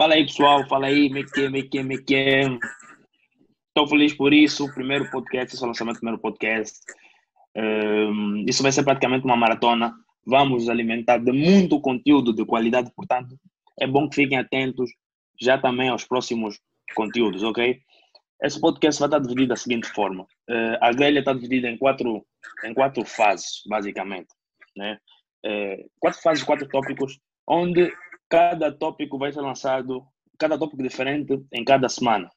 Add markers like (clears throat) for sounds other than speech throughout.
Fala aí, pessoal. Fala aí, me que, me que, me que. Estou feliz por isso. Primeiro podcast, esse o lançamento do primeiro podcast. Um, isso vai ser praticamente uma maratona. Vamos alimentar de muito conteúdo de qualidade, portanto, é bom que fiquem atentos já também aos próximos conteúdos, ok? Esse podcast vai estar dividido da seguinte forma: uh, a grelha está dividida em quatro, em quatro fases, basicamente. Né? Uh, quatro fases, quatro tópicos, onde cada tópico vai ser lançado, cada tópico diferente em cada semana.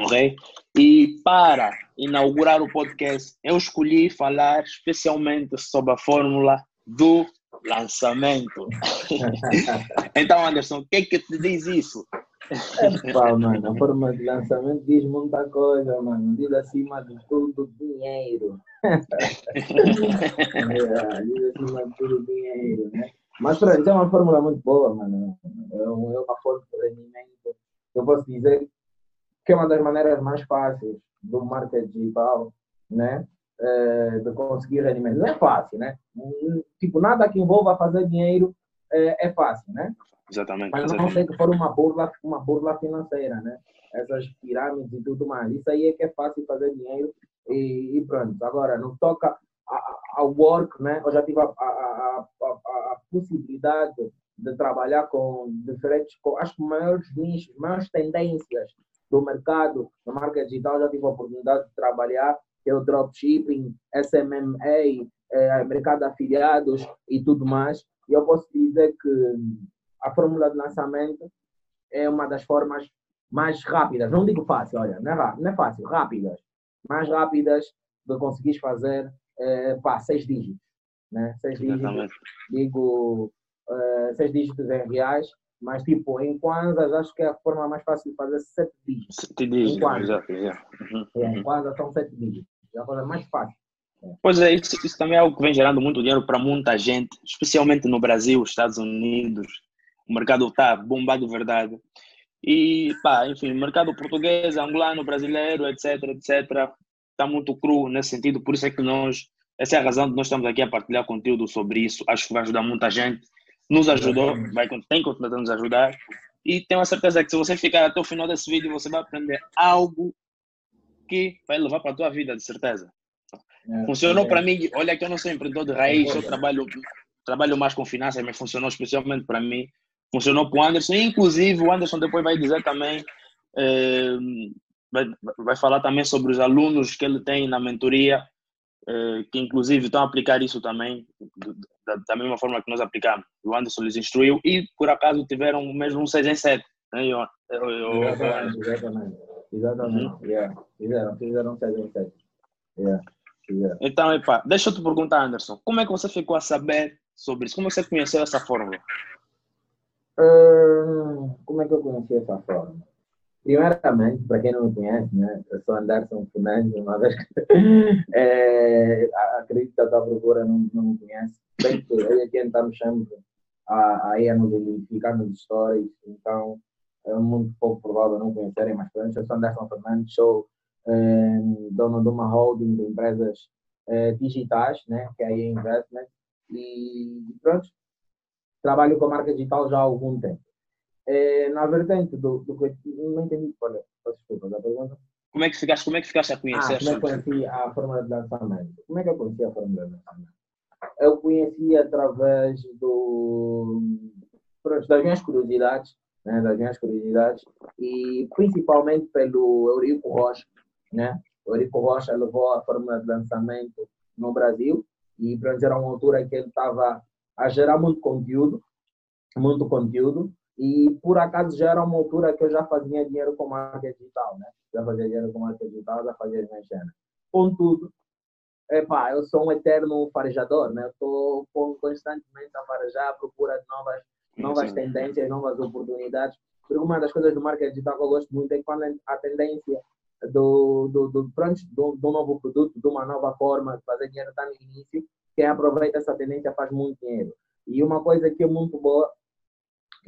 Ok? E para inaugurar o podcast, eu escolhi falar especialmente sobre a fórmula do lançamento. (laughs) então, Anderson, o que é que te diz isso? Epá, mano, a forma de lançamento diz muita coisa, mano. Diz acima de tudo dinheiro. (laughs) é, diz acima de tudo dinheiro, né? Mas pronto, é uma fórmula muito boa, mano. É, é uma fonte de rendimento. Eu posso dizer que é uma das maneiras mais fáceis do marketing digital, né? É, de conseguir rendimento. Não é fácil, né? Tipo, nada que envolva fazer dinheiro é, é fácil, né? Exatamente. Mas não sei que for uma burla, uma burla financeira, né? Essas pirâmides e tudo mais. Isso aí é que é fácil fazer dinheiro e, e pronto. Agora, não toca ao work, né? Eu já tive a, a, a, a, possibilidade de trabalhar com diferentes, com as maiores nichos, maiores tendências do mercado, da marca digital, já tive a oportunidade de trabalhar, que é o dropshipping, SMMA, eh, mercado de afiliados e tudo mais. E eu posso dizer que a fórmula de lançamento é uma das formas mais rápidas, não digo fácil, olha, não é, não é fácil, rápidas, mais rápidas de conseguir fazer é, pá, seis dígitos. Né? Seis dígitos, digo uh, seis dígitos em reais, mas tipo, em kwanzas acho que é a forma mais fácil de fazer sete dígitos. Sete dígitos, exato. Uhum. É, em kwanzas são sete dígitos, é a coisa mais fácil. Pois é, isso, isso também é algo que vem gerando muito dinheiro para muita gente, especialmente no Brasil, Estados Unidos. O mercado está bombado de verdade. E, pá, enfim, mercado português, angolano, brasileiro, etc, etc, está muito cru nesse sentido, por isso é que nós, essa é a razão de nós estamos aqui a partilhar conteúdo sobre isso. Acho que vai ajudar muita gente. Nos ajudou, vai, tem continuar a nos ajudar. E tenho a certeza que se você ficar até o final desse vídeo, você vai aprender algo que vai levar para a tua vida, de certeza. É, funcionou é. para mim. Olha que eu não sou empreendedor de raiz, eu trabalho, trabalho mais com finanças, mas funcionou especialmente para mim. Funcionou para o Anderson. Inclusive, o Anderson depois vai dizer também eh, vai, vai falar também sobre os alunos que ele tem na mentoria, que inclusive estão a aplicar isso também, da, da, mesma forma que nós aplicamos. O Anderson lhes instruiu e, por acaso, tiveram mesmo um 6 em 7. Né, eu, eu, eu, exatamente, exatamente. Exatamente. Uhum. Yeah. Fizeram, fizeram 6 em 7. Yeah. Yeah. Então, epa, deixa eu te perguntar, Anderson, como é que você ficou a saber sobre isso? Como você conheceu essa fórmula? Uh, como é que eu conheci essa fórmula? Primeiramente, para quem não me conhece, né, eu sou Anderson Fernandes, uma vez que (laughs) é, acredito que a tua procura não, não me conhece. Bem ele aqui estamos sempre a, a ir nos identificar nos stories, então é muito pouco provável não conhecerem, mas pronto, eu sou Anderson Fernandes, sou é, dono de uma holding de empresas é, digitais, né, que é a Investment, e pronto, trabalho com a marca digital já há algum tempo é, na vertente do, do não entendi qual é, desculpa, da pergunta. Como é que ficaste, como é que ficaste a conhecer? Ah, como é que conheci a fórmula de lançamento? Como é que eu conheci a fórmula de lançamento? Eu conheci através do, das minhas curiosidades, né, das minhas curiosidades, e principalmente pelo Eurico Rocha, né? O Eurico Rocha levou a fórmula de lançamento no Brasil, e para era uma altura que ele estava a gerar muito conteúdo, muito conteúdo, e por acaso já era uma altura que eu já fazia dinheiro com marca digital, né? Já fazia dinheiro com marca digital, já fazia dinheiro cena. Contudo, epá, eu sou um eterno farejador, né? Estou constantemente a farejar, à procura de novas, novas tendências, novas oportunidades. Porque uma das coisas do marketing digital que eu gosto muito é quando a tendência do, do, do, pronto, do, do novo produto, de uma nova forma de fazer dinheiro está no início, quem aproveita essa tendência faz muito dinheiro. E uma coisa que é muito boa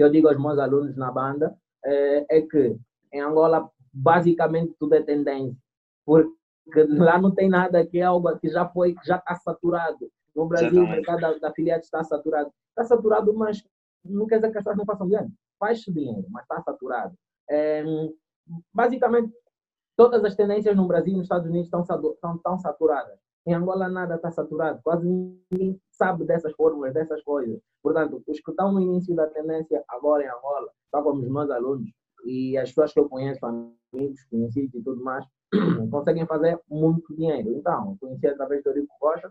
que eu digo aos meus alunos na banda é, é que em Angola basicamente tudo é tendência, porque lá não tem nada que é algo que já foi, já está saturado. No Brasil, o mercado da, da afiliados está saturado. Está saturado, mas não quer dizer que as pessoas não façam dinheiro. faz-se dinheiro, mas está saturado. É, basicamente, todas as tendências no Brasil e nos Estados Unidos estão, estão, estão saturadas. Em Angola nada está saturado, quase ninguém sabe dessas fórmulas, dessas coisas. Portanto, os que estão no início da tendência agora em Angola, tal como os meus alunos e as pessoas que eu conheço, amigos, conhecidos e tudo mais, (clears throat) conseguem fazer muito dinheiro. Então, conheci através do Rico Rocha,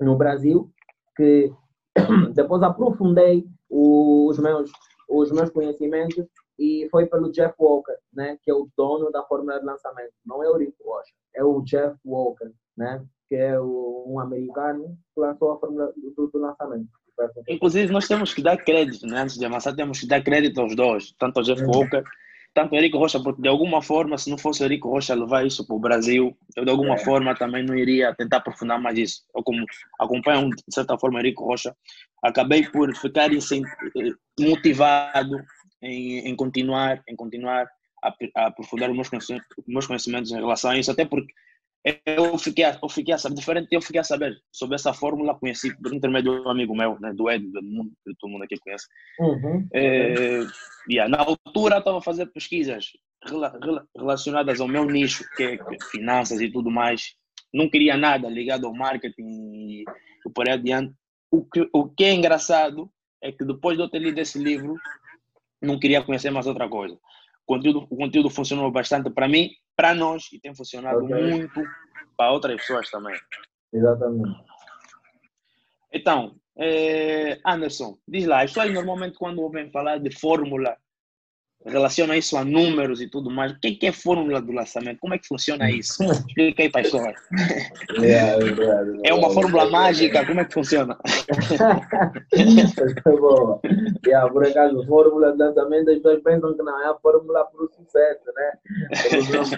no Brasil, que (clears throat) depois aprofundei os meus, os meus conhecimentos e foi pelo Jeff Walker, né, que é o dono da fórmula de lançamento. Não é o Rick Rocha, é o Jeff Walker, né, que é um americano que lançou a fórmula do, do lançamento. Inclusive, nós temos que dar crédito, né? antes de avançar, temos que dar crédito aos dois, tanto ao Jeff uhum. Walker tanto o Erico Rocha, porque de alguma forma, se não fosse o Erico Rocha levar isso para o Brasil, eu de alguma é. forma também não iria tentar aprofundar mais isso. Eu, como acompanho de certa forma o Erico Rocha, acabei por ficar motivado em, em continuar, em continuar a, a aprofundar os meus, conhecimentos, meus conhecimentos em relação a isso, até porque eu fiquei, eu fiquei a saber, diferente, eu fiquei a saber sobre essa fórmula, conheci por intermédio de um amigo meu, né, do Ed, do mundo, que todo mundo aqui conhece. Uhum. É, yeah, na altura estava a fazer pesquisas relacionadas ao meu nicho, que que é finanças e tudo mais. Não queria nada ligado ao marketing e por aí adiante. O que, o que é engraçado é que depois de eu ter lido esse livro, não queria conhecer mais outra coisa. O conteúdo, o conteúdo funcionou bastante para mim para nós e tem funcionado okay. muito para outras pessoas também. Exatamente. Então, eh, Anderson, diz lá, as pessoas normalmente quando ouvem falar de fórmula relaciona isso a números e tudo mais. O que é, fórmula do lançamento? Como é que funciona isso? Explica aí para as pessoas. É, uma fórmula mágica? Como é que funciona? (laughs) Boa. Yeah, por acaso, fórmula de lançamento, as pessoas pensam que não é a fórmula para o sucesso, né? A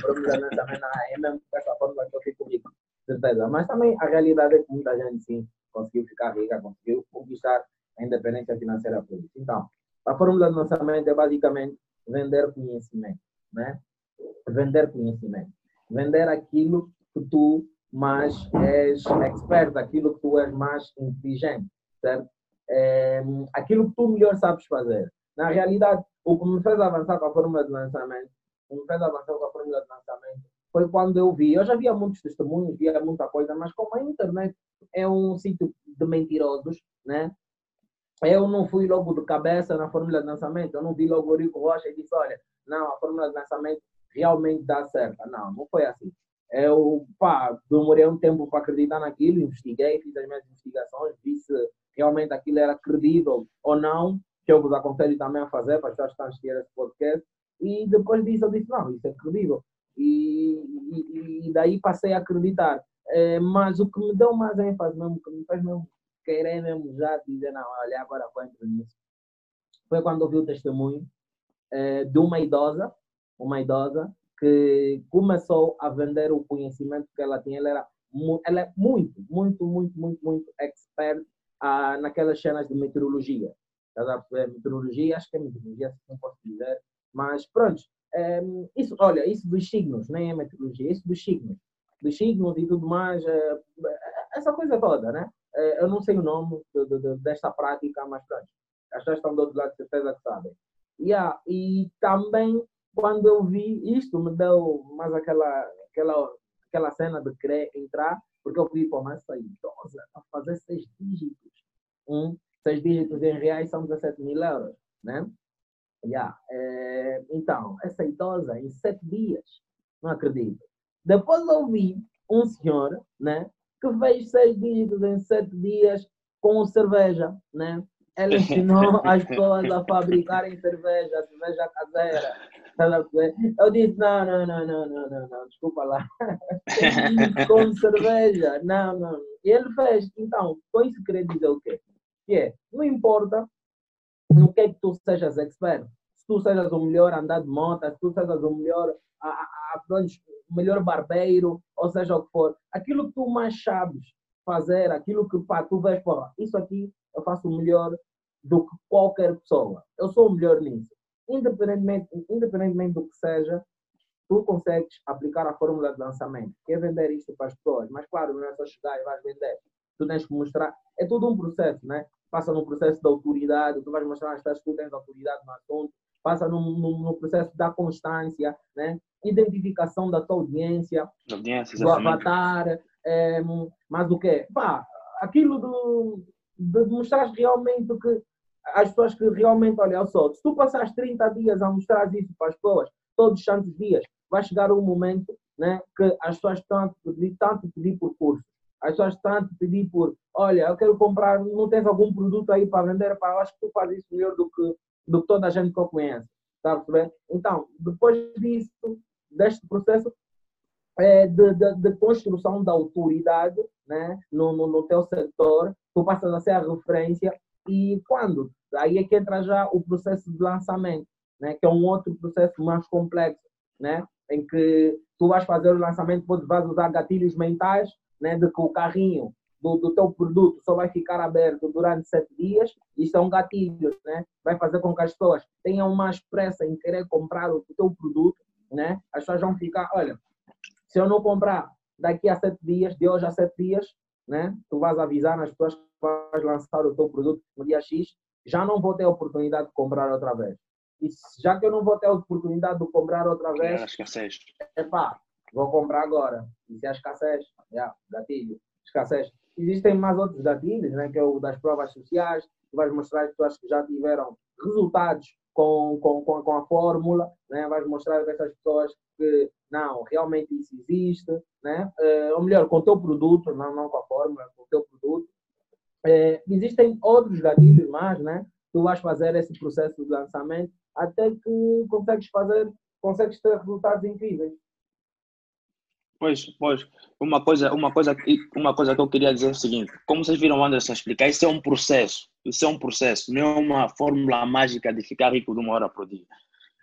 fórmula de lançamento é mesmo essa fórmula que eu fico rico, certeza. Mas também a realidade é que muita gente, sim, conseguiu ficar rica, conseguiu conquistar a independência financeira por isso. Então, a fórmula de lançamento é basicamente vender conhecimento, né? Vender conhecimento. Vender aquilo que tu mais és expert, aquilo que tu és mais inteligente, certo? É, aquilo que tu melhor sabes fazer. Na realidade, o que me fez avançar com a fórmula de lançamento, o que me fez avançar com a fórmula de lançamento, foi quando eu vi, eu já via muitos testemunhos, via muita coisa, mas como a internet é um sítio de mentirosos, né? Eu não fui logo de cabeça na fórmula de lançamento, eu não vi logo o Rico Rocha e disse, olha, não, a fórmula de lançamento realmente dá certo. Não, não foi assim. Eu, pá, demorei um tempo para acreditar naquilo, investiguei, fiz as minhas investigações, vi se realmente aquilo era credível ou não, que eu vos aconselho também a fazer, para que estão a assistir esse podcast. E depois disso eu disse, não, isso é credível. E, e, e daí passei a acreditar. É, mas o que me deu mais ênfase mesmo, o que me fez mesmo querer mesmo já dizer, não, olha, agora vou entrar nisso. Foi quando ouvi o testemunho eh, de uma idosa, uma idosa que começou a vender o conhecimento que ela tinha. Ela, era, ela é muito, muito, muito, muito, muito expert ah, naquelas cenas de meteorologia. Meteorologia, acho que é meteorologia, não posso dizer. Mas pronto, é, isso, olha, isso dos signos, nem é meteorologia, isso dos signos. Dos signos e tudo mais, é, essa coisa toda, né? É, eu não sei o nome de, de, de, desta prática, mas pronto, as pessoas estão do outro lado, certeza que sabem. Yeah, e também, quando eu vi isto, me deu mais aquela, aquela, aquela cena de querer entrar, porque eu vi, pô, mas essa idosa a fazer seis dígitos. Um, seis dígitos em reais são 17 mil euros, né? Yeah. É, então, essa idosa, em sete dias, não acredito. Depois eu vi um senhor, né, que fez seis dígitos em sete dias com cerveja, né? Ela ensinou (laughs) as pessoas a fabricarem cerveja, cerveja caseira. Eu disse, não, não, não, não, não, não, não, desculpa lá. (laughs) com cerveja, não, não. E ele fez. Então, com isso queria dizer o quê? Que é, não importa no que é que tu sejas expert, tu sejas o melhor andar de moto, se tu sejas o melhor a, a, a, o melhor barbeiro, ou seja o que for, aquilo que tu mais sabes fazer, aquilo que pá, tu vês, porra, isso aqui eu faço melhor do que qualquer pessoa. Eu sou o melhor nisso. Independentemente, independentemente do que seja, tu consegues aplicar a fórmula de lançamento, que é vender isto para as pessoas. Mas claro, não é só chegar e vais vender. Tu tens que mostrar. É tudo um processo, né? passa no processo da autoridade, tu vais mostrar às pessoas que tu tens autoridade no assunto, passa no, no, no, processo da constância, né? identificação da tua audiência, audiência do avatar, é, mas o que? Pá, aquilo do, de mostrar realmente que as pessoas que realmente, olha só, se tu passares 30 dias a mostrar isso para as pessoas, todos os santos dias, vai chegar um momento né, que as pessoas estão a pedir, tanto pedir por curso, as pessoas estão a pedir por, olha, eu quero comprar, não tens algum produto aí para vender, para eu acho que tu fazes isso melhor do que, do que toda a gente está a perceber? Então, depois disso, deste processo é, de, de, de, construção da autoridade né, no, no, no teu setor, tu passas a ser a referência e quando? Aí é que entra já o processo de lançamento, né, que é um outro processo mais complexo, né, em que tu vais fazer o lançamento, depois vais usar gatilhos mentais, né, de que o carrinho do, do teu produto só vai ficar aberto durante sete dias, isso é um gatilho, né? Vai fazer com que as pessoas tenham mais pressa em querer comprar o teu produto, né? As pessoas vão ficar, olha, se eu não comprar daqui a sete dias, de hoje a sete dias, né? Tu vais avisar nas pessoas que vais lançar o teu produto no dia X, já não vou ter a oportunidade de comprar outra vez. E já que eu não vou ter a oportunidade de comprar outra vez, é escassez. Epá, vou comprar agora. Isso é escassez. Yeah, gatilho. Escassez. Existem mais outros gatilhos, né, que é o das provas sociais, que vais mostrar as pessoas que já tiveram resultados com, com, com, a fórmula, né? vais mostrar para essas pessoas que não, realmente isso existe, né? Uh, ou melhor, com o teu produto, não, não com a fórmula, com o teu produto. Uh, existem outros gatilhos mais, né? Tu vais fazer esse processo de lançamento até que consegues fazer, consegues ter resultados incríveis. Pois, pois, uma coisa, uma coisa, uma coisa que eu queria dizer é o seguinte: como vocês viram o Anderson explicar, isso é um processo, isso é um processo, não é uma fórmula mágica de ficar rico de uma hora para o dia.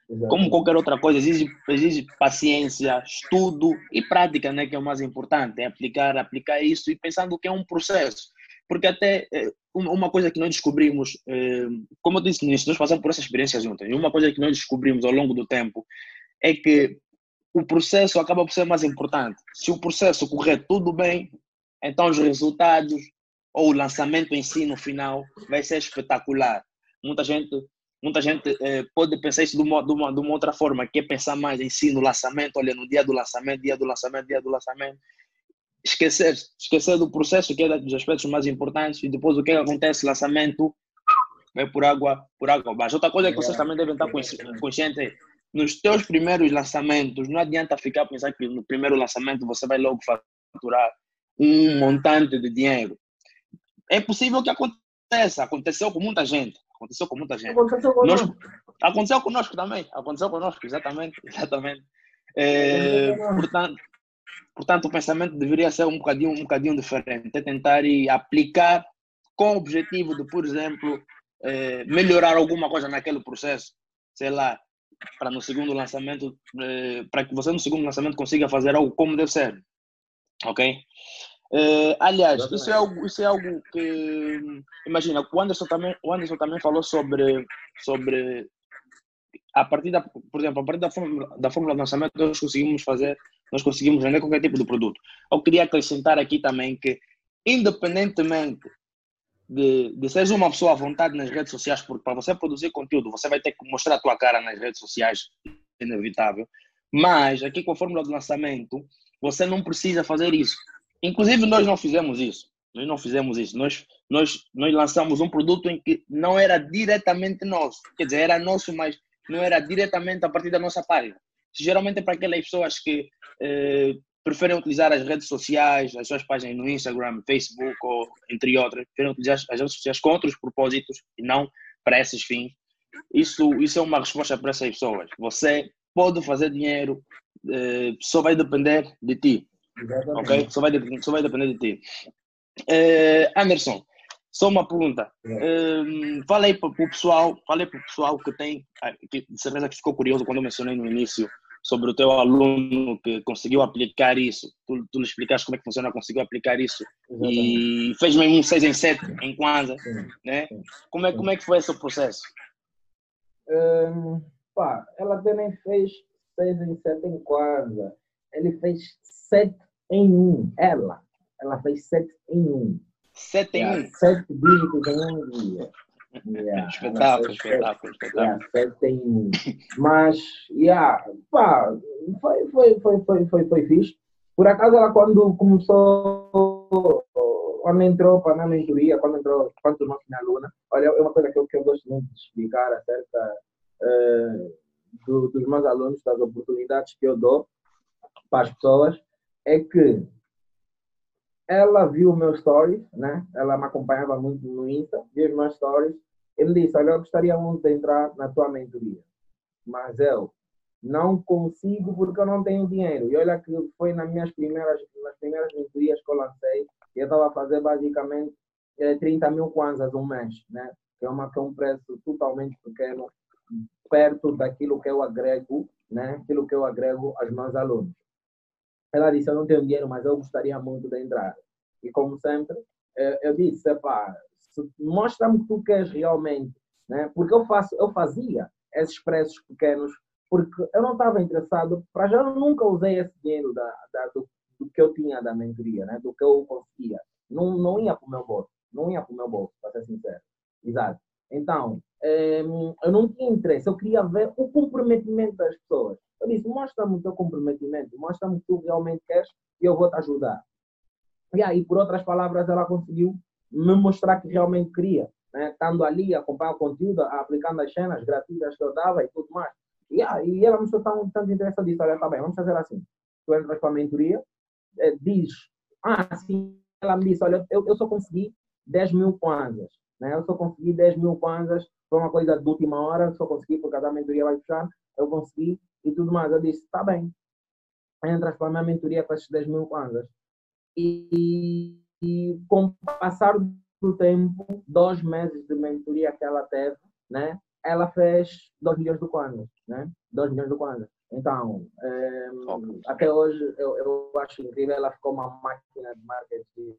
Exato. Como qualquer outra coisa, exige, exige paciência, estudo e prática, né, que é o mais importante, é aplicar, aplicar isso e pensando que é um processo. Porque até eh, uma coisa que nós descobrimos, eh, como eu disse no início, nós passamos por essa experiência juntos, e uma coisa que nós descobrimos ao longo do tempo é que o processo acaba por ser mais importante. Se o processo correr tudo bem, então os resultados ou o lançamento em si no final vai ser espetacular. Muita gente, muita gente eh, pode pensar isso de uma, de, uma, de uma outra forma, que é pensar mais em si no lançamento, olha, no dia do lançamento, dia do lançamento, dia do lançamento. Esquecer, esquecer do processo, que é dos aspectos mais importantes, e depois o que acontece, lançamento, vai por água, por água abaixo. Outra coisa que vocês também devem estar conscientes nos teus primeiros lançamentos, não adianta ficar pensando que no primeiro lançamento você vai logo faturar um montante de dinheiro. É possível que aconteça, aconteceu com muita gente, aconteceu com muita gente. Aconteceu conosco. Nós, aconteceu conosco também, aconteceu conosco, exatamente, exatamente. É, portanto, portanto, o pensamento deveria ser um bocadinho, um bocadinho diferente, é tentar e aplicar com o objetivo de, por exemplo, é, melhorar alguma coisa naquele processo, sei lá, para no segundo lançamento, eh, para que você no segundo lançamento consiga fazer algo como deve ser. Ok? Eh, aliás, isso é, algo, isso é algo que, imagina, o Anderson também, o Anderson também falou sobre, sobre a partir da, por exemplo, a partir da fórmula, da fórmula de lançamento, nós conseguimos fazer, nós conseguimos vender qualquer tipo de produto. Eu queria acrescentar aqui também que, independentemente de, de seres uma pessoa à vontade nas redes sociais, porque para você produzir conteúdo, você vai ter que mostrar a tua cara nas redes sociais, é inevitável. Mas aqui com a fórmula de lançamento, você não precisa fazer isso. Inclusive, nós não fizemos isso. Nós não fizemos isso. Nós, nós, nós lançamos um produto em que não era diretamente nosso. Quer dizer, era nosso, mas não era diretamente a partir da nossa página. Geralmente para aquelas pessoas que eh, preferem utilizar as redes sociais, as suas páginas no Instagram, Facebook ou entre outras, preferem utilizar as redes sociais com outros propósitos e não para esses fins. Isso, isso é uma resposta para essas pessoas. Você pode fazer dinheiro, eh, só vai depender de ti. Exatamente. Ok? Só vai, só vai depender de ti. Eh, Anderson, só uma pergunta. Eh, falei para o pessoal, falei para o pessoal que tem, que de certeza que ficou curioso quando eu mencionei no início sobre o teu aluno que conseguiu aplicar isso. Tu, tu lhe explicaste como é que funciona, conseguiu aplicar isso Exatamente. e fez mesmo um 6 em 7 em Kwanzaa, né? Como é, como é que foi esse processo? Um, pá, ela também fez 6 em 7 em Kwanzaa. Ele fez 7 em 1, ela. Ela fez 7 em 1. Sete em Yeah, um. Sete dígitos em um dia. Yeah, (laughs) Espetáculo, espetáculo, espetáculo. Yeah, em um. Mas, yeah, pá, foi, foi, foi, foi, foi, foi fixe. Por acaso, ela quando começou, quando entrou para na mentoria, quando entrou, quando tornou-se minha aluna, olha, é uma coisa que eu, que eu gosto muito de explicar acerca eh, do- dos meus alunos, das oportunidades que eu dou para as pessoas, é que ela viu meu stories, né? Ela me acompanhava muito no Insta, viu meus stories, e me disse, olha, eu gostaria muito de entrar na tua mentoria, mas eu não consigo porque eu não tenho dinheiro. E olha que foi nas minhas primeiras, nas primeiras mentorias que eu lancei, eu estava a fazer basicamente eh, 30 mil kwanzas um mês, né? Que é, uma, que é um preço totalmente pequeno, perto daquilo que eu agrego, né? Aquilo que eu agrego aos meus alunos. Ela disse, eu não tenho dinheiro, mas eu gostaria muito de entrar. E como sempre, eu disse, se- mostra-me que tu queres realmente, né? Porque eu faço, eu fazia esses preços pequenos porque eu não estava interessado, para já eu nunca usei esse dinheiro da, da- do, do que eu tinha da mentoria, né? do que eu conseguia. Não, não ia para o meu bolso, não ia para o meu bolso, para ser sincero. Exato. Então, eh, eu não tinha interesse, eu queria ver o comprometimento das pessoas. Eu disse, mostra-me o teu comprometimento, mostra-me o que tu realmente queres e eu vou te ajudar. E aí, por outras palavras, ela conseguiu me mostrar que realmente queria, né? estando ali, a acompanhar o conteúdo, aplicando as cenas gratuitas que eu dava e tudo mais. E, e ela mostrou tão, tanto interesse disso, olha, tá bem, vamos fazer assim. Tu entras para a mentoria, eh, diz, ah, sim, ela me disse, olha, eu, eu só consegui 10 mil kwanzas, né? Eu só consegui 10 mil kwanzas, foi uma coisa de última hora, só consegui porque a mentoria vai fechar, eu consegui e tudo mais. Eu disse, tá bem, entras para a minha mentoria com esses 10 mil kwanzas. E, e com o passar do tempo, dois meses de mentoria que ela teve, né? Ela fez 2 milhões de kwanzas, né? 2 milhões de kwanzas. Então, Ok. até hoje, eu, eu acho incrível, ela ficou uma máquina de marketing.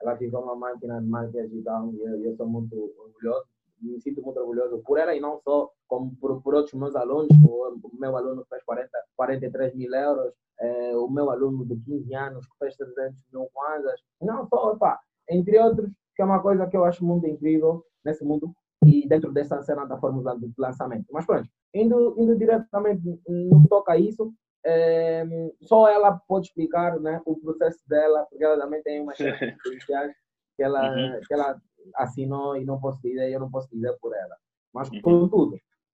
Ela ficou uma máquina de marketing digital e eu, eu sou muito orgulhoso. Me sinto muito orgulhoso por ela e não só como por, por outros meus alunos. O, meu aluno fez 40, 43 mil euros, eh, o meu aluno de 15 anos que fez 300 mil kwanzas. Não só, opa, entre outros, que é uma coisa que eu acho muito incrível nesse mundo e dentro dessa cena da fórmula de lançamento. Mas pronto, indo, indo diretamente no que toca a isso, eh, só ela pode explicar né, o processo dela, porque ela também tem umas policiais que ela, Uhum. que ela assinou e não posso dizer, eu não posso dizer por ela. Mas, Uhum. contudo,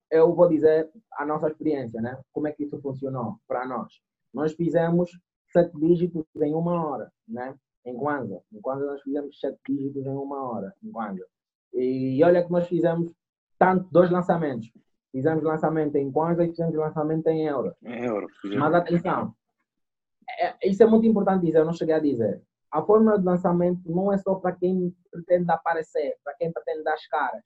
eu vou dizer a nossa experiência, né? Como é que isso funcionou para nós. Nós fizemos sete dígitos em uma hora, né? Em Kwanza. Em Kwanza nós fizemos sete dígitos em uma hora, em Kwanza. E olha que nós fizemos tanto, dois lançamentos. Fizemos lançamento em Kwanza e fizemos lançamento em euro. Em. Mas atenção, é- isso é muito importante dizer, eu não cheguei a dizer. A fórmula de lançamento não é só para quem pretende aparecer, para quem pretende dar as caras.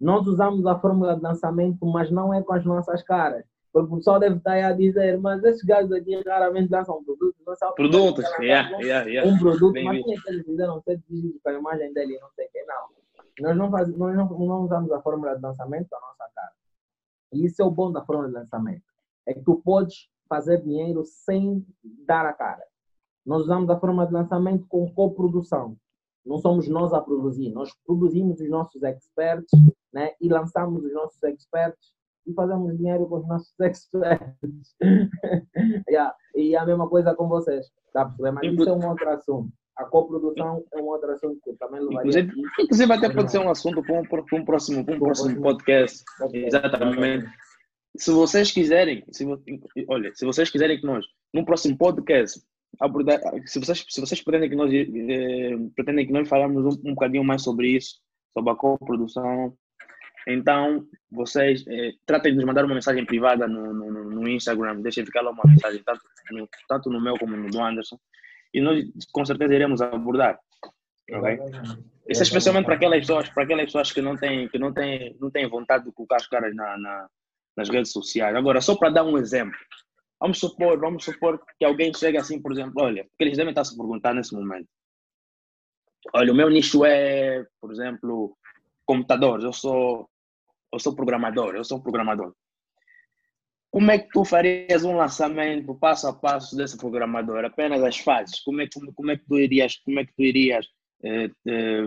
Nós usamos a fórmula de lançamento, mas não é com as nossas caras. Porque o pessoal deve estar aí a dizer, mas esses gajos aqui raramente lançam produtos. Sabem Produtos, é que yeah, lançam yeah, yeah. um produto, Bem mas como é que eles fizeram sete dígitos com a imagem dele e não sei o que, não. Nós não, faz, nós não, não usamos a fórmula de lançamento com a nossa cara. E isso é o bom da fórmula de lançamento. É que tu podes fazer dinheiro sem dar a cara. Nós usamos a fórmula de lançamento com coprodução. Não somos nós a produzir. Nós produzimos os nossos experts né? e lançamos os nossos experts e fazemos dinheiro com os nossos (laughs) experts. (laughs) yeah. E a mesma coisa com vocês. Tá? Mas isso é um outro assunto. A coprodução é um outro assunto que também levaria Inclusive, inclusive até pode ser um assunto para um, para um próximo, para um próximo podcast. Exatamente. Se vocês quiserem, se, olha, se vocês quiserem que nós, no próximo podcast, abordar, se vocês, se vocês pretendem que nós, eh, pretendem que nós falamos um, um bocadinho mais sobre isso, sobre a coprodução, então vocês eh, tratem de nos mandar uma mensagem privada no, no, no- no Instagram, deixem ficar lá uma mensagem, tanto no, tanto no meu como no do Anderson, e nós com certeza iremos abordar. ok? Isso é especialmente para aquelas pessoas, para aquelas pessoas que não têm, que não têm, não têm vontade de colocar as caras na, na- nas redes sociais. Agora, só para dar um exemplo, vamos supor, vamos supor que alguém chega assim, por exemplo, olha, porque eles devem estar se perguntar nesse momento. Olha, o meu nicho é, por exemplo, computadores. Eu sou, eu sou programador. Eu sou um programador. Como é que tu farias um lançamento passo a passo desse programador? Apenas as fases. Como é, como, como é que tu irias, como é que tu irias é, é,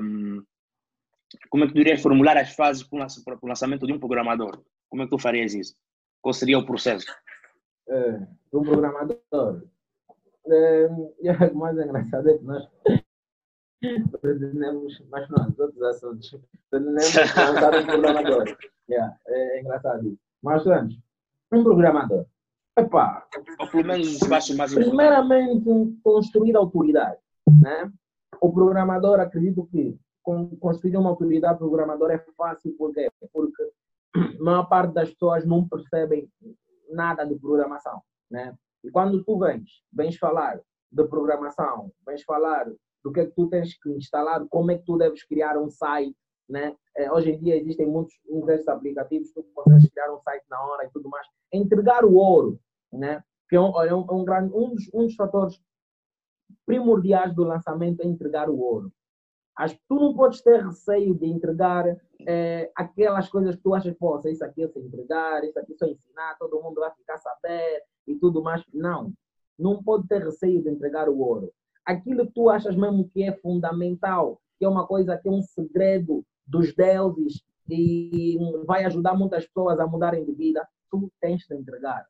como é que tu irias formular as fases para o lançamento de um programador? Como é que tu farias isso? Qual seria o processo? É, um programador. É, (laughs) o mais engraçado é que nós pretendemos, mas não, outros assuntos, pretendemos (laughs) lançar um programador. Yeah, é, é engraçado isso. Mas antes, um programador. Epá, Ou pelo menos os mais Primeiramente, construir autoridade. Né? O programador, acredito que construir uma autoridade programadora é fácil porque, porque a maior parte das pessoas não percebem nada de programação. Né? E quando tu vens, vens falar de programação, vens falar do que é que tu tens que instalar, como é que tu deves criar um site, né? É, hoje em dia existem muitos, muitos aplicativos, tu consegues criar um site na hora e tudo mais. Entregar o ouro, né? Que é um, é um, um, grande, um, dos, um dos fatores primordiais do lançamento é entregar o ouro. Tu não podes ter receio de entregar é, aquelas coisas que tu achas, pô, isso aqui eu sei entregar, isso aqui só ensinar, todo mundo vai ficar saber e tudo mais. Não, não pode ter receio de entregar o ouro. Aquilo que tu achas mesmo que é fundamental, que é uma coisa, que é um segredo dos deuses e vai ajudar muitas pessoas a mudarem de vida, tu tens de entregar.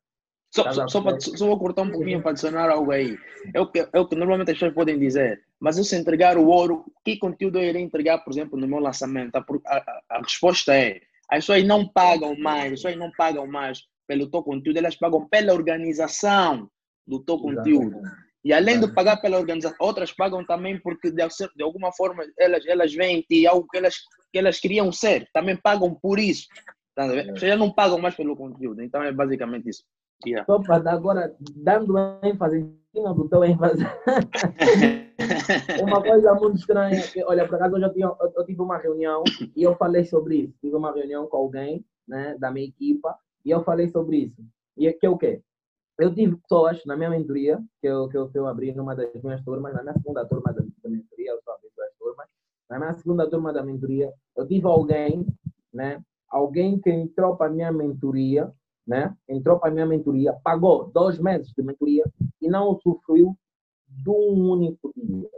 Só, só, só, pra, só, vou cortar um pouquinho para adicionar algo aí. É o, que, é o que normalmente as pessoas podem dizer. Mas eu se entregar o ouro, que conteúdo eu irei entregar, por exemplo, no meu lançamento? A, a, a resposta é: as pessoas não pagam mais, as pessoas não pagam mais pelo teu conteúdo, elas pagam pela organização do teu conteúdo. E além de pagar pela organização, outras pagam também porque de, de alguma forma elas, elas veem que algo que elas, que elas queriam ser, também pagam por isso. Tá Elas não pagam mais pelo conteúdo. Então é basicamente isso. Yeah. Só para agora, dando ênfase em cima do teu ênfase. (laughs) uma coisa muito estranha. Que, olha, por acaso eu, tinha, eu, eu, tive uma reunião e eu falei sobre isso. Tive uma reunião com alguém né, da minha equipa e eu falei sobre isso. E que é o quê? Eu tive pessoas na minha mentoria, que eu, que eu, que eu abri numa das minhas turmas, na minha segunda turma da, da mentoria, eu só abri duas turmas. Na minha segunda turma da mentoria, eu tive alguém, né? Alguém que entrou para a minha mentoria né? entrou para a minha mentoria, pagou dois meses de mentoria e não usufruiu de um único dia.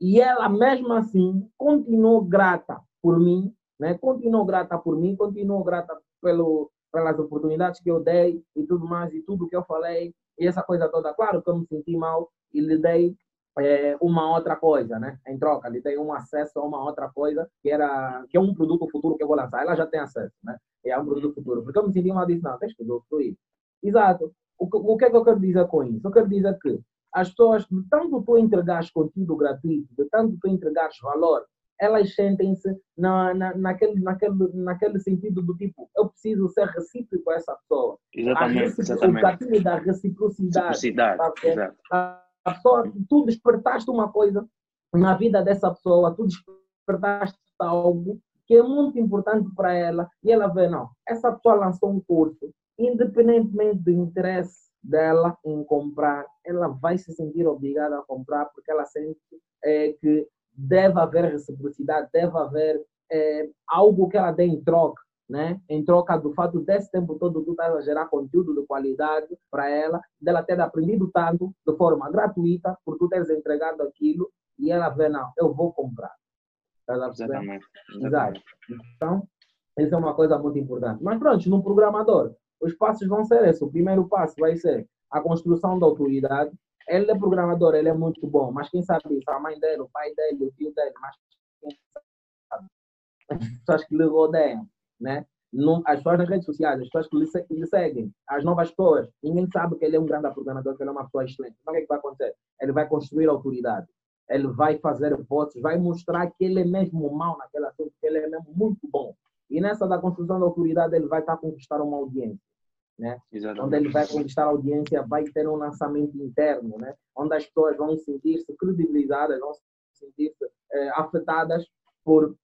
E ela, mesmo assim, continuou grata por mim, né? continuou grata por mim, continuou grata pelo, pelas oportunidades que eu dei e tudo mais, e tudo que eu falei, e essa coisa toda. Claro que eu me senti mal e lhe dei é, uma outra coisa, né? Em troca, lhe dei um acesso a uma outra coisa que era que é um produto futuro que eu vou lançar. Ela já tem acesso, né? É um produto futuro. Porque eu me senti mal disse, não, tens que usufruir. Exato. O, o que é que eu quero dizer com isso? Eu quero dizer que as pessoas, de tanto tu entregares conteúdo gratuito, de tanto tu entregares valor, elas sentem-se na, na, naquele, naquele, naquele sentido do tipo, eu preciso ser recíproco a essa pessoa. Exatamente. exatamente. O gatilho da reciprocidade. Reciprocidade. Exato a pessoa, tu despertaste uma coisa na vida dessa pessoa, tu despertaste algo que é muito importante para ela e ela vê, não, essa pessoa lançou um curso, independentemente do interesse dela em comprar, ela vai se sentir obrigada a comprar porque ela sente é, que deve haver reciprocidade, deve haver é, algo que ela dê em troca né? em troca do fato desse tempo todo tu estás a gerar conteúdo de qualidade para ela, dela ter aprendido tanto de forma gratuita, por tu teres entregado aquilo e ela vê, não, eu vou comprar. Exatamente. Exato. Então, isso é uma coisa muito importante. Mas pronto, no programador, os passos vão ser esses. O primeiro passo vai ser a construção da autoridade. Ele é programador, ele é muito bom, mas quem sabe isso? A mãe dele, o pai dele, o tio dele, mas quem sabe? As pessoas que lhe rodeiam né? As pessoas nas redes sociais, as pessoas que lhe, seguem, as novas pessoas, ninguém sabe que ele é um grande programador, que ele é uma pessoa excelente. Então o que, é que vai acontecer? Ele vai construir autoridade, ele vai fazer votos, vai mostrar que ele é mesmo mal naquele assunto, que ele é mesmo muito bom. E nessa da construção da autoridade, ele vai estar a conquistar uma audiência. Né? Onde ele vai conquistar a audiência, vai ter um lançamento interno, né? onde as pessoas vão sentir-se credibilizadas, vão sentir-se eh, afetadas por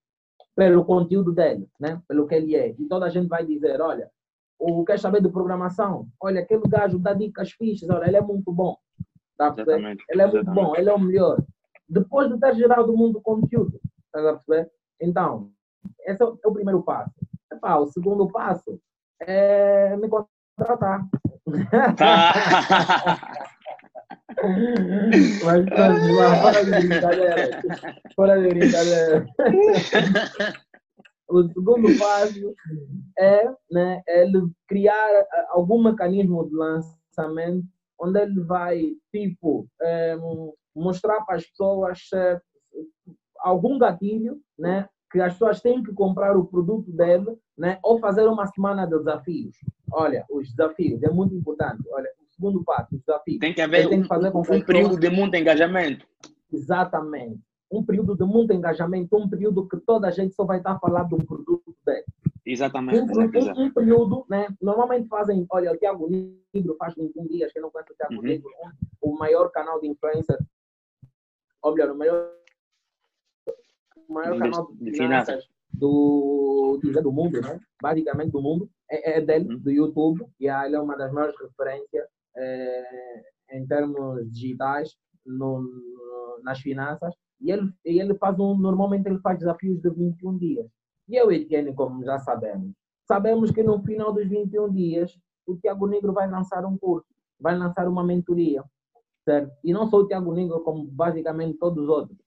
pelo conteúdo dele, né? pelo que ele é. E toda a gente vai dizer, olha, o quer saber de programação? Olha, aquele gajo dá dicas fixas, olha, ele é muito bom. Tá ele é muito bom, ele é o melhor. Depois de ter gerado muito conteúdo, tá perceber? Então, esse é o, é o primeiro passo. Epá, o segundo passo é me contratar. (laughs) Mas pronto, lá, fora de brincadeira. Fora de brincadeira. (laughs) O segundo passo é né, ele criar algum mecanismo de lançamento onde ele vai, tipo, é, mostrar para as pessoas é, algum gatilho, né, que as pessoas têm que comprar o produto dele, né, ou fazer uma semana de desafios. Olha, os desafios é muito importante. Olha, o segundo passo, os desafios. Tem que haver tem que fazer um, um período de muito engajamento. Exatamente. Um período de muito engajamento, um período que toda a gente só vai estar falando do produto dele. Exatamente. Um, um, um, período, né? Normalmente fazem, olha, o Tiago Negro faz 21 dias, que não conhece o Tiago uhum. Negro, o maior canal de influencer, olha, o maior, o maior canal de, de finanças do, do mundo, né? Basicamente do mundo, é, é dele, uhum. do YouTube, e ele é uma das maiores referências é, em termos digitais no, no, nas finanças. E ele, ele faz um, normalmente ele faz desafios de 21 dias. E eu e Etienne, como já sabemos, sabemos que no final dos 21 dias o Tiago Negro vai lançar um curso, vai lançar uma mentoria, certo? E não só o Tiago Negro, como basicamente todos os outros.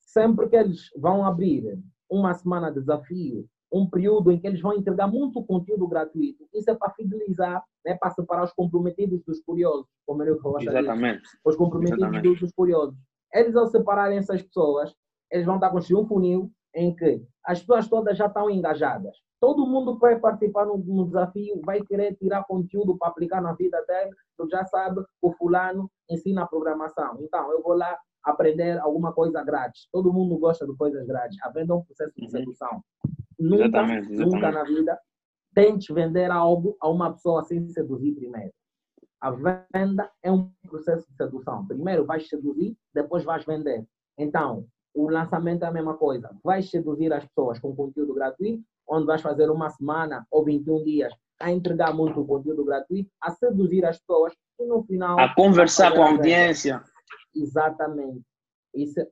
Sempre que eles vão abrir uma semana de desafio, um período em que eles vão entregar muito conteúdo gratuito, isso é para fidelizar, né, para separar os comprometidos dos curiosos, como eu falou Exatamente. Os comprometidos Exatamente. dos curiosos. Eles, ao separarem essas pessoas, eles vão estar construindo um funil em que as pessoas todas já estão engajadas. Todo mundo que vai participar no, no, desafio vai querer tirar conteúdo para aplicar na vida dele, porque já sabe o fulano ensina a programação. Então, eu vou lá aprender alguma coisa grátis. Todo mundo gosta de coisas grátis. Aprenda um processo de uhum. sedução. Nunca, exatamente, exatamente. nunca na vida tente vender algo a uma pessoa sem seduzir primeiro. A venda é um processo de sedução. Primeiro vais seduzir, depois vais vender. Então, o lançamento é a mesma coisa. Vais seduzir as pessoas com conteúdo gratuito, onde vais fazer uma semana ou 21 dias a entregar muito conteúdo gratuito, a seduzir as pessoas e no final. A conversar com a audiência. Exatamente. Isso.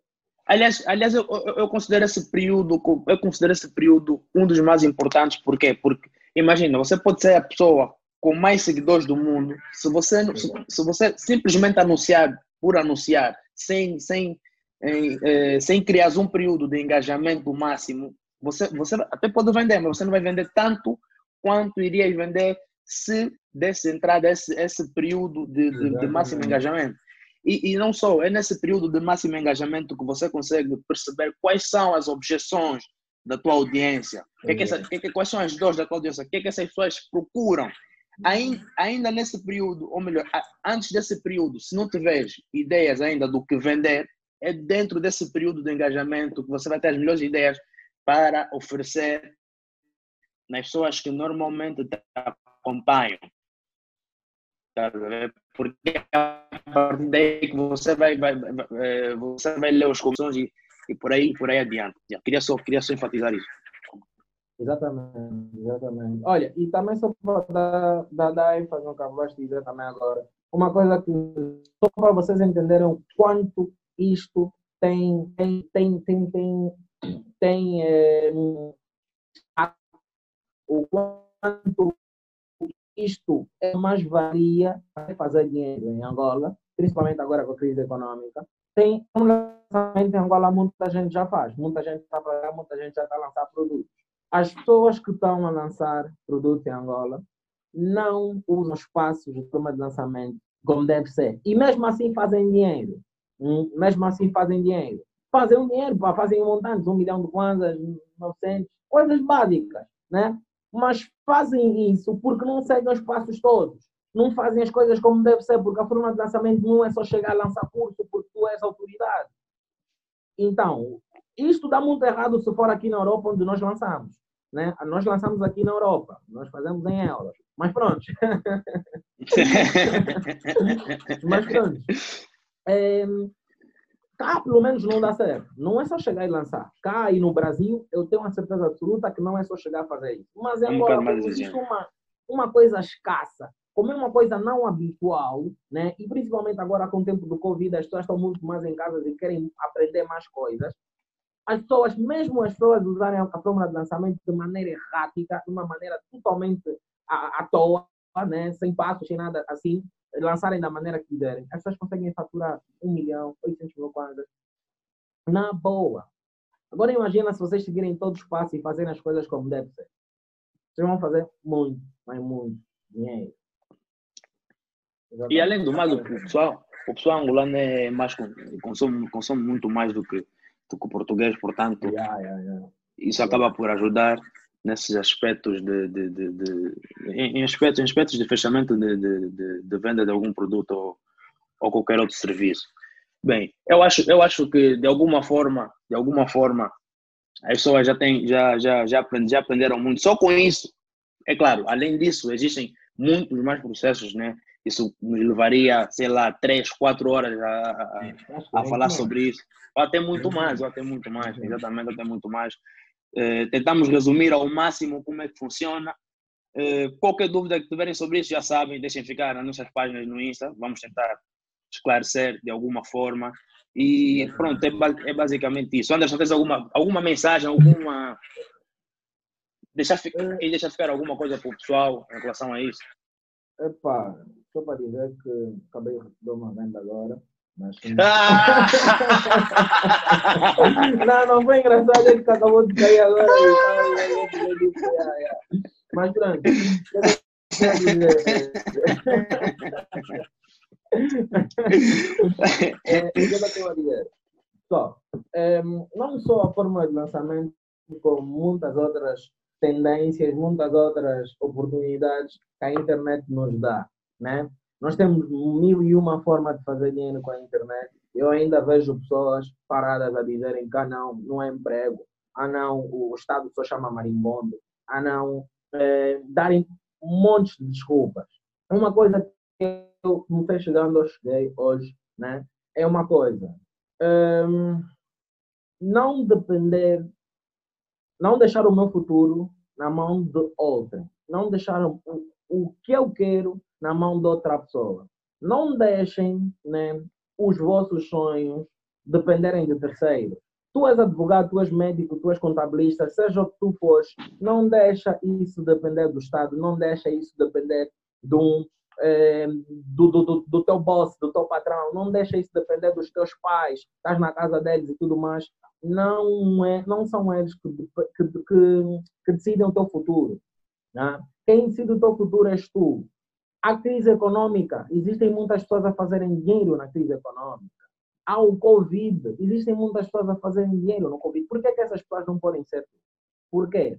Aliás, aliás eu, eu, considero esse período, eu considero esse período um dos mais importantes, por quê? Porque imagina, você pode ser a pessoa com mais seguidores do mundo, se você, se, se você simplesmente anunciar por anunciar, sem, sem em, eh, sem criar um período de engajamento máximo, você, você até pode vender, mas você não vai vender tanto quanto iria vender se desse entrada esse, esse período de, de, de máximo engajamento. E, e, não só, é nesse período de máximo engajamento que você consegue perceber quais são as objeções da tua audiência, que é que essa, que, quais são as dores da tua audiência, o que, é que essas pessoas procuram. Ainda, ainda nesse período, ou melhor, antes desse período, se não tiveres ideias ainda do que vender, é dentro desse período de engajamento que você vai ter as melhores ideias para oferecer nas pessoas que normalmente te acompanham. Porque a partir daí que você vai, vai, vai, eh, você vai ler os comissões e, e por aí por aí adiante. Queria só, queria só enfatizar isso. Exatamente, exatamente. Olha, e também só para dar, dar, ênfase no que acabaste de dizer também agora, uma coisa que só para vocês entenderem o quanto isto tem, tem, tem, tem, tem, tem é, o quanto isto é mais valia para fazer dinheiro em Angola, principalmente agora com a crise econômica. Tem um lançamento em Angola, muita gente já faz, muita gente está para muita gente já está a lançar produtos. As pessoas que estão a lançar produtos em Angola não usam espaços de forma de lançamento como deve ser. E mesmo assim fazem dinheiro. Hum, mesmo assim fazem dinheiro. Fazem um dinheiro, fazem um montante, um milhão de kwanzas, 900, coisas básicas, né? Mas fazem isso porque não seguem os passos todos. Não fazem as coisas como deve ser, porque a forma de lançamento não é só chegar a lançar curso porque tu és autoridade. Então, isto dá muito errado se for aqui na Europa onde nós lançamos. Né? Nós lançamos aqui na Europa, nós fazemos em euros. Mas pronto. (laughs) (laughs) Mas pronto é, cá pelo menos não dá certo. Não é só chegar e lançar. Cá e no Brasil, eu tenho uma certeza absoluta que não é só chegar a fazer isso. Mas é agora, como existe uma, uma coisa escassa, como é uma coisa não habitual, né? e principalmente agora com o tempo do Covid, as pessoas estão muito mais em casa e querem aprender mais coisas, as pessoas, mesmo as pessoas usarem a fórmula de lançamento de maneira errática, de uma maneira totalmente à, à toa, né? sem passos, sem nada assim, lançarem da maneira que quiserem, as pessoas conseguem faturar 1 milhão, 800 mil kwanzas. Na boa. Agora imagina se vocês seguirem todo o espaço e fazerem as coisas como deve ser. Vocês vão fazer muito, mas muito dinheiro. E além do mais, o pessoal, o pessoal angolano é mais, consome, consome muito mais do que, do que o português, portanto, Yeah, yeah, yeah. isso acaba por ajudar nesses aspectos de, de, de, de- em, aspectos, em aspectos de fechamento de, venda de algum produto ou, ou qualquer outro serviço. Bem, eu acho, eu acho que de alguma forma, de alguma forma, as pessoas já têm, já, já, já, aprend, já aprenderam muito. Só com isso, é claro, além disso, existem muitos mais processos, né? Isso nos levaria, sei lá, três, quatro horas a, a- a falar sobre isso. Ou até muito mais, ou até muito mais, exatamente, até muito mais. Eh, tentamos resumir ao máximo como é que funciona. Eh, qualquer dúvida que tiverem sobre isso, já sabem, deixem ficar nas nossas páginas no Insta, vamos tentar esclarecer de alguma forma. E pronto, é, é basicamente isso. Anderson, tens alguma, alguma mensagem, alguma. Deixar, fi- e deixar ficar alguma coisa para o pessoal em relação a isso? Epá, só para dizer que acabei de receber uma venda agora. Mas (laughs) Ah! não, não foi engraçado, ele que acabou de cair agora. Mas pronto, (laughs) é? Só, em, não só a forma de lançamento, como muitas outras tendências, muitas outras oportunidades que a internet nos dá, né? Nós temos mil e uma formas de fazer dinheiro com a internet. Eu ainda vejo pessoas paradas a dizerem que ah, não, não é emprego, ah não, o Estado só chama marimbondo, ah não, eh, darem montes de desculpas. É uma coisa que eu me fez chegando, cheguei hoje, né? É uma coisa. hum, não depender, não deixar o meu futuro na mão de outra. Não deixar o, o que eu quero na mão de outra pessoa. Não deixem né, os vossos sonhos dependerem de terceiros. Tu és advogado, tu és médico, tu és contabilista, seja o que tu fores, não deixa isso depender do Estado, não deixa isso depender de um, eh, do, do, do, do teu boss, do teu patrão, não deixa isso depender dos teus pais, estás na casa deles e tudo mais. Não, é, não são eles que, que, que, que decidem o teu futuro. Né? Quem decide o teu futuro és tu. A crise econômica, existem muitas pessoas a fazerem dinheiro na crise econômica. Há o Covid, existem muitas pessoas a fazerem dinheiro no Covid. Por que, que essas pessoas não podem ser? Por quê?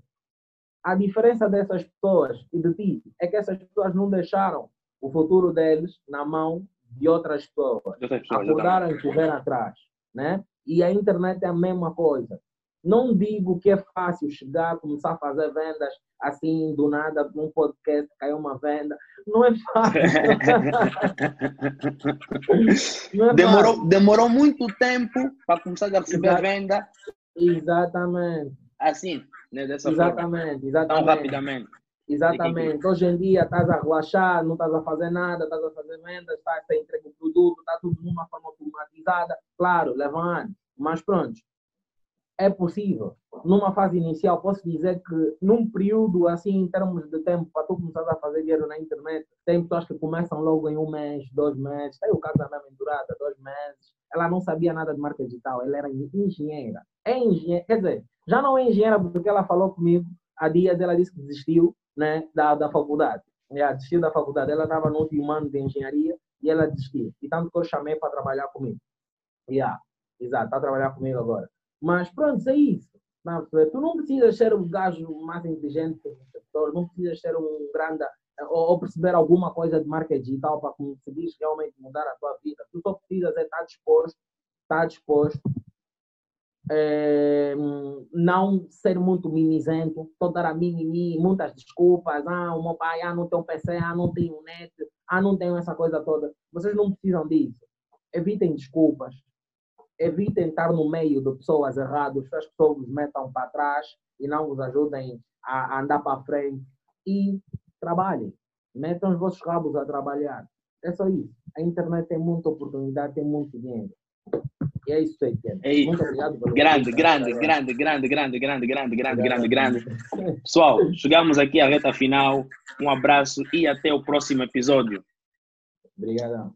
A diferença dessas pessoas e de ti é que essas pessoas não deixaram o futuro deles na mão de outras pessoas. Acordaram e correr atrás. Né? E a internet é a mesma coisa. Não digo que é fácil chegar, começar a fazer vendas assim, do nada, num podcast, caiu uma venda. Não é fácil. (laughs) Não é fácil. demorou, demorou muito tempo para começar a receber Exato. venda Exatamente. assim, né, dessa forma, Exatamente. tão Exatamente. rapidamente. Exatamente. Hoje em dia estás a relaxar, não estás a fazer nada, estás a fazer vendas, estás a entregar o produto, está tudo de uma forma automatizada. Claro, leva anos, mas pronto. É possível. Numa fase inicial, posso dizer que num período assim, em termos de tempo, para tu começar a fazer dinheiro na internet, tem pessoas que começam logo em um mês, dois meses. Tem o caso da minha mentorada, dois meses. Ela não sabia nada de marca digital, ela era engenheira. É engenheira, quer dizer, já não é engenheira porque ela falou comigo há dias, ela disse que desistiu né, da, da faculdade. Ela desistiu da faculdade. Ela estava no último ano de engenharia e ela desistiu. E tanto que eu chamei para trabalhar comigo. Yeah, exato, está a trabalhar comigo agora. Mas pronto, é isso. Não, tu não precisas ser o gajo mais inteligente do setor, não precisas ser um grande ou, ou perceber alguma coisa de marca digital para conseguir realmente mudar a tua vida. Tu só precisas é estar disposto, estar disposto é, não ser muito mimizento, toda a mimimi, muitas desculpas, ah, o meu pai, ah, não tem um PC, ah, não tenho net, ah, não tenho essa coisa toda. Vocês não precisam disso. Evitem desculpas, evitem estar no meio de pessoas erradas, que as pessoas vos metam para trás e não vos ajudem a andar para frente e trabalhem. Metam os vossos rabos a trabalhar. É só isso. A internet tem muita oportunidade, tem muito dinheiro. E é isso aí, Ken. É isso. Muito obrigado. pelo Grande, grande, grande, grande, grande, grande, grande, grande, grande, grande. Pessoal, chegamos aqui à reta final. Um abraço e até o próximo episódio. Obrigadão.